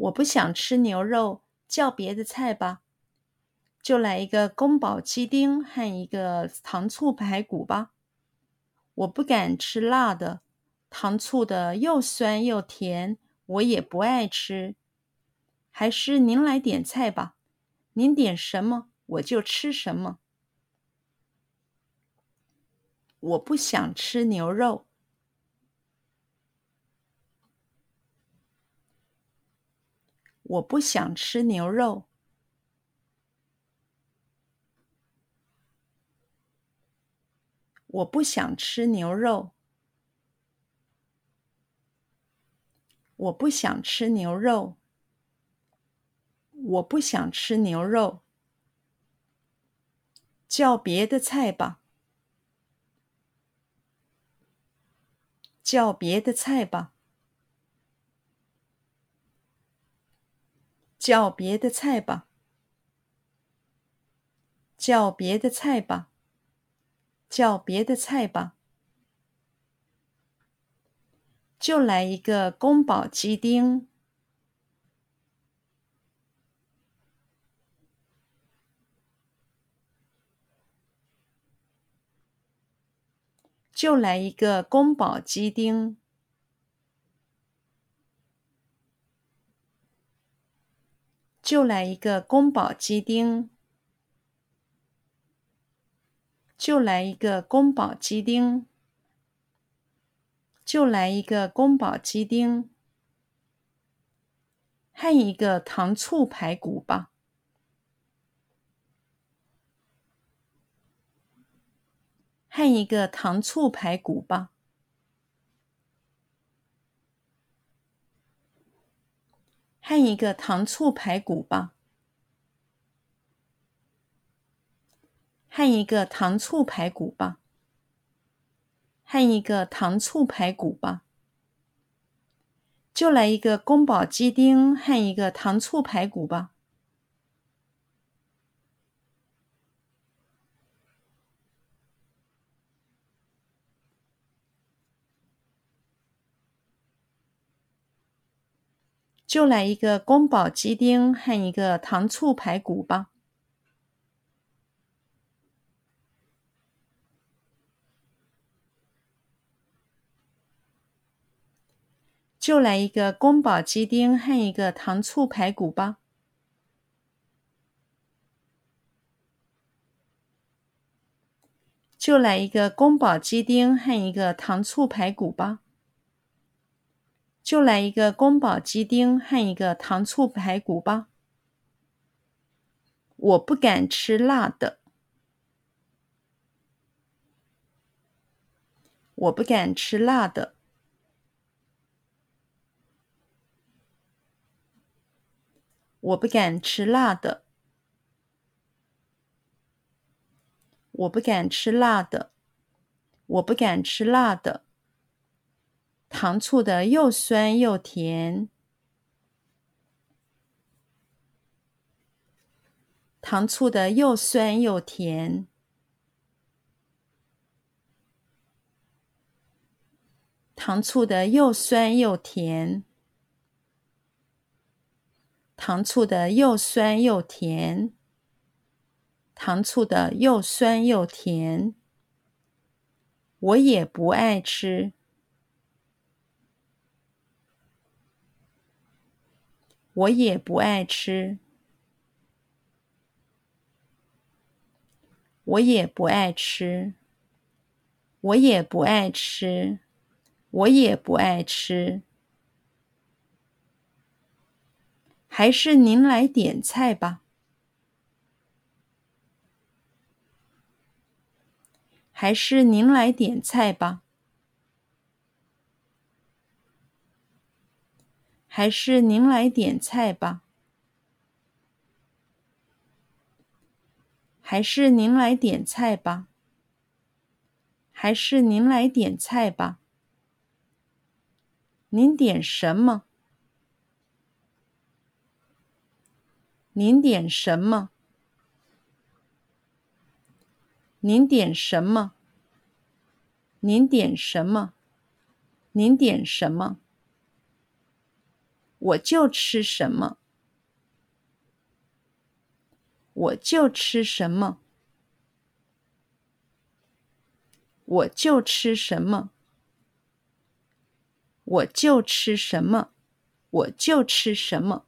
我不想吃牛肉，叫别的菜吧。就来一个宫保鸡丁和一个糖醋排骨吧。我不敢吃辣的，糖醋的又酸又甜，我也不爱吃。还是您来点菜吧，您点什么我就吃什么。我不想吃牛肉。我不想吃牛肉。我不想吃牛肉。我不想吃牛肉。我不想吃牛肉。叫别的菜吧。叫别的菜吧。叫别的菜吧。叫别的菜吧。叫别的菜吧，就来一个宫保鸡丁。就来一个宫保鸡丁。就来一个宫保鸡丁。就来一个宫保鸡丁，就来一个宫保鸡丁，和一个糖醋排骨吧，和一个糖醋排骨吧，和一个糖醋排骨吧。和一个糖醋排骨吧，和一个糖醋排骨吧，就来一个宫保鸡丁和一个糖醋排骨吧，就来一个宫保鸡丁和一个糖醋排骨吧。就来一个宫保鸡丁和一个糖醋排骨吧。就来一个宫保鸡丁和一个糖醋排骨吧。就来一个宫保鸡丁和一个糖醋排骨吧。我不敢吃辣的。我不敢吃辣的。我不敢吃辣的。我不敢吃辣的。我不敢吃辣的。糖醋的又酸又甜。糖醋的又酸又甜。糖醋的又酸又甜。糖醋的又酸又甜，糖醋的又酸又甜，我也不爱吃，我也不爱吃，我也不爱吃，我也不爱吃，我也不爱吃。还是您来点菜吧。还是您来点菜吧。还是您来点菜吧。还是您来点菜吧。还是您来点菜吧。您点什么？您点什么？您点什么？您点什么？您点什么？我就吃什么。我就吃什么。我就吃什么。我就吃什么。我就吃什么。